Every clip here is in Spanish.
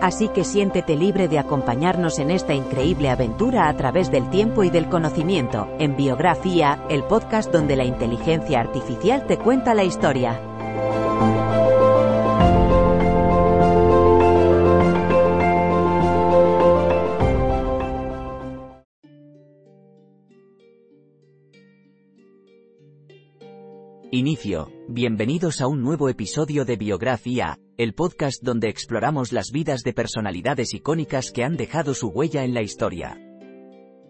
Así que siéntete libre de acompañarnos en esta increíble aventura a través del tiempo y del conocimiento, en Biografía, el podcast donde la inteligencia artificial te cuenta la historia. Inicio. Bienvenidos a un nuevo episodio de Biografía, el podcast donde exploramos las vidas de personalidades icónicas que han dejado su huella en la historia.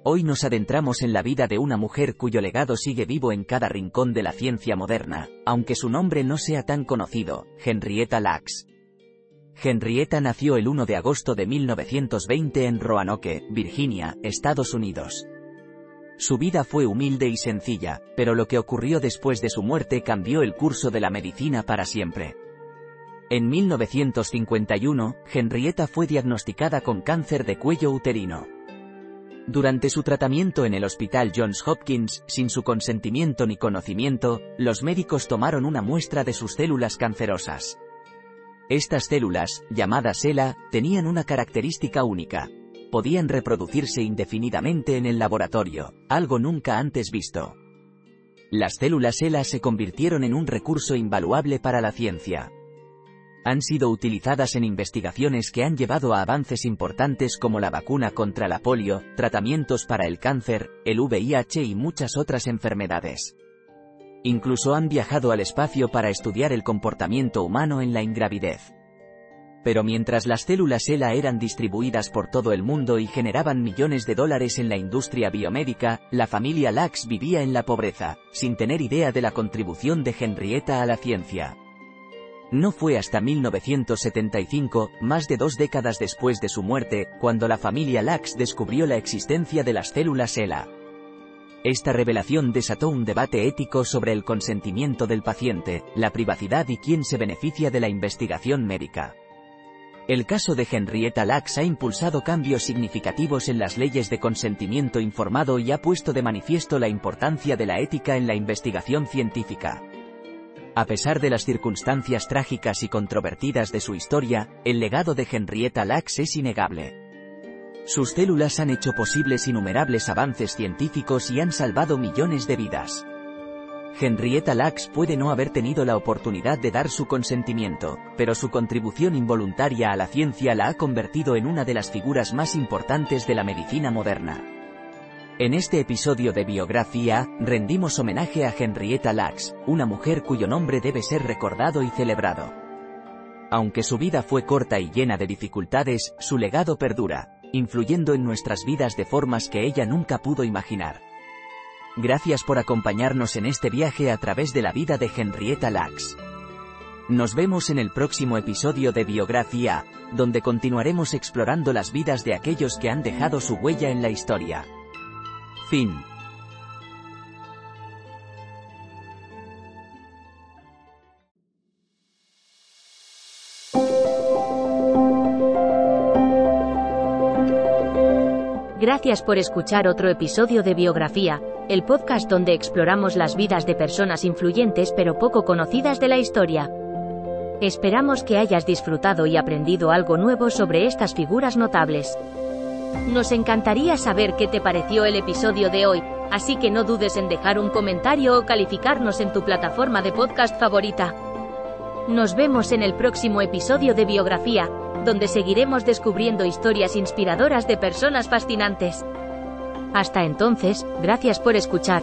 Hoy nos adentramos en la vida de una mujer cuyo legado sigue vivo en cada rincón de la ciencia moderna, aunque su nombre no sea tan conocido, Henrietta Lacks. Henrietta nació el 1 de agosto de 1920 en Roanoke, Virginia, Estados Unidos. Su vida fue humilde y sencilla, pero lo que ocurrió después de su muerte cambió el curso de la medicina para siempre. En 1951, Henrietta fue diagnosticada con cáncer de cuello uterino. Durante su tratamiento en el Hospital Johns Hopkins, sin su consentimiento ni conocimiento, los médicos tomaron una muestra de sus células cancerosas. Estas células, llamadas ELA, tenían una característica única podían reproducirse indefinidamente en el laboratorio, algo nunca antes visto. Las células ELA se convirtieron en un recurso invaluable para la ciencia. Han sido utilizadas en investigaciones que han llevado a avances importantes como la vacuna contra la polio, tratamientos para el cáncer, el VIH y muchas otras enfermedades. Incluso han viajado al espacio para estudiar el comportamiento humano en la ingravidez. Pero mientras las células ELA eran distribuidas por todo el mundo y generaban millones de dólares en la industria biomédica, la familia Lax vivía en la pobreza, sin tener idea de la contribución de Henrietta a la ciencia. No fue hasta 1975, más de dos décadas después de su muerte, cuando la familia Lax descubrió la existencia de las células ELA. Esta revelación desató un debate ético sobre el consentimiento del paciente, la privacidad y quién se beneficia de la investigación médica. El caso de Henrietta Lacks ha impulsado cambios significativos en las leyes de consentimiento informado y ha puesto de manifiesto la importancia de la ética en la investigación científica. A pesar de las circunstancias trágicas y controvertidas de su historia, el legado de Henrietta Lacks es innegable. Sus células han hecho posibles innumerables avances científicos y han salvado millones de vidas. Henrietta Lacks puede no haber tenido la oportunidad de dar su consentimiento, pero su contribución involuntaria a la ciencia la ha convertido en una de las figuras más importantes de la medicina moderna. En este episodio de Biografía, rendimos homenaje a Henrietta Lacks, una mujer cuyo nombre debe ser recordado y celebrado. Aunque su vida fue corta y llena de dificultades, su legado perdura, influyendo en nuestras vidas de formas que ella nunca pudo imaginar. Gracias por acompañarnos en este viaje a través de la vida de Henrietta Lacks. Nos vemos en el próximo episodio de Biografía, donde continuaremos explorando las vidas de aquellos que han dejado su huella en la historia. Fin. Gracias por escuchar otro episodio de Biografía, el podcast donde exploramos las vidas de personas influyentes pero poco conocidas de la historia. Esperamos que hayas disfrutado y aprendido algo nuevo sobre estas figuras notables. Nos encantaría saber qué te pareció el episodio de hoy, así que no dudes en dejar un comentario o calificarnos en tu plataforma de podcast favorita. Nos vemos en el próximo episodio de Biografía, donde seguiremos descubriendo historias inspiradoras de personas fascinantes. Hasta entonces, gracias por escuchar.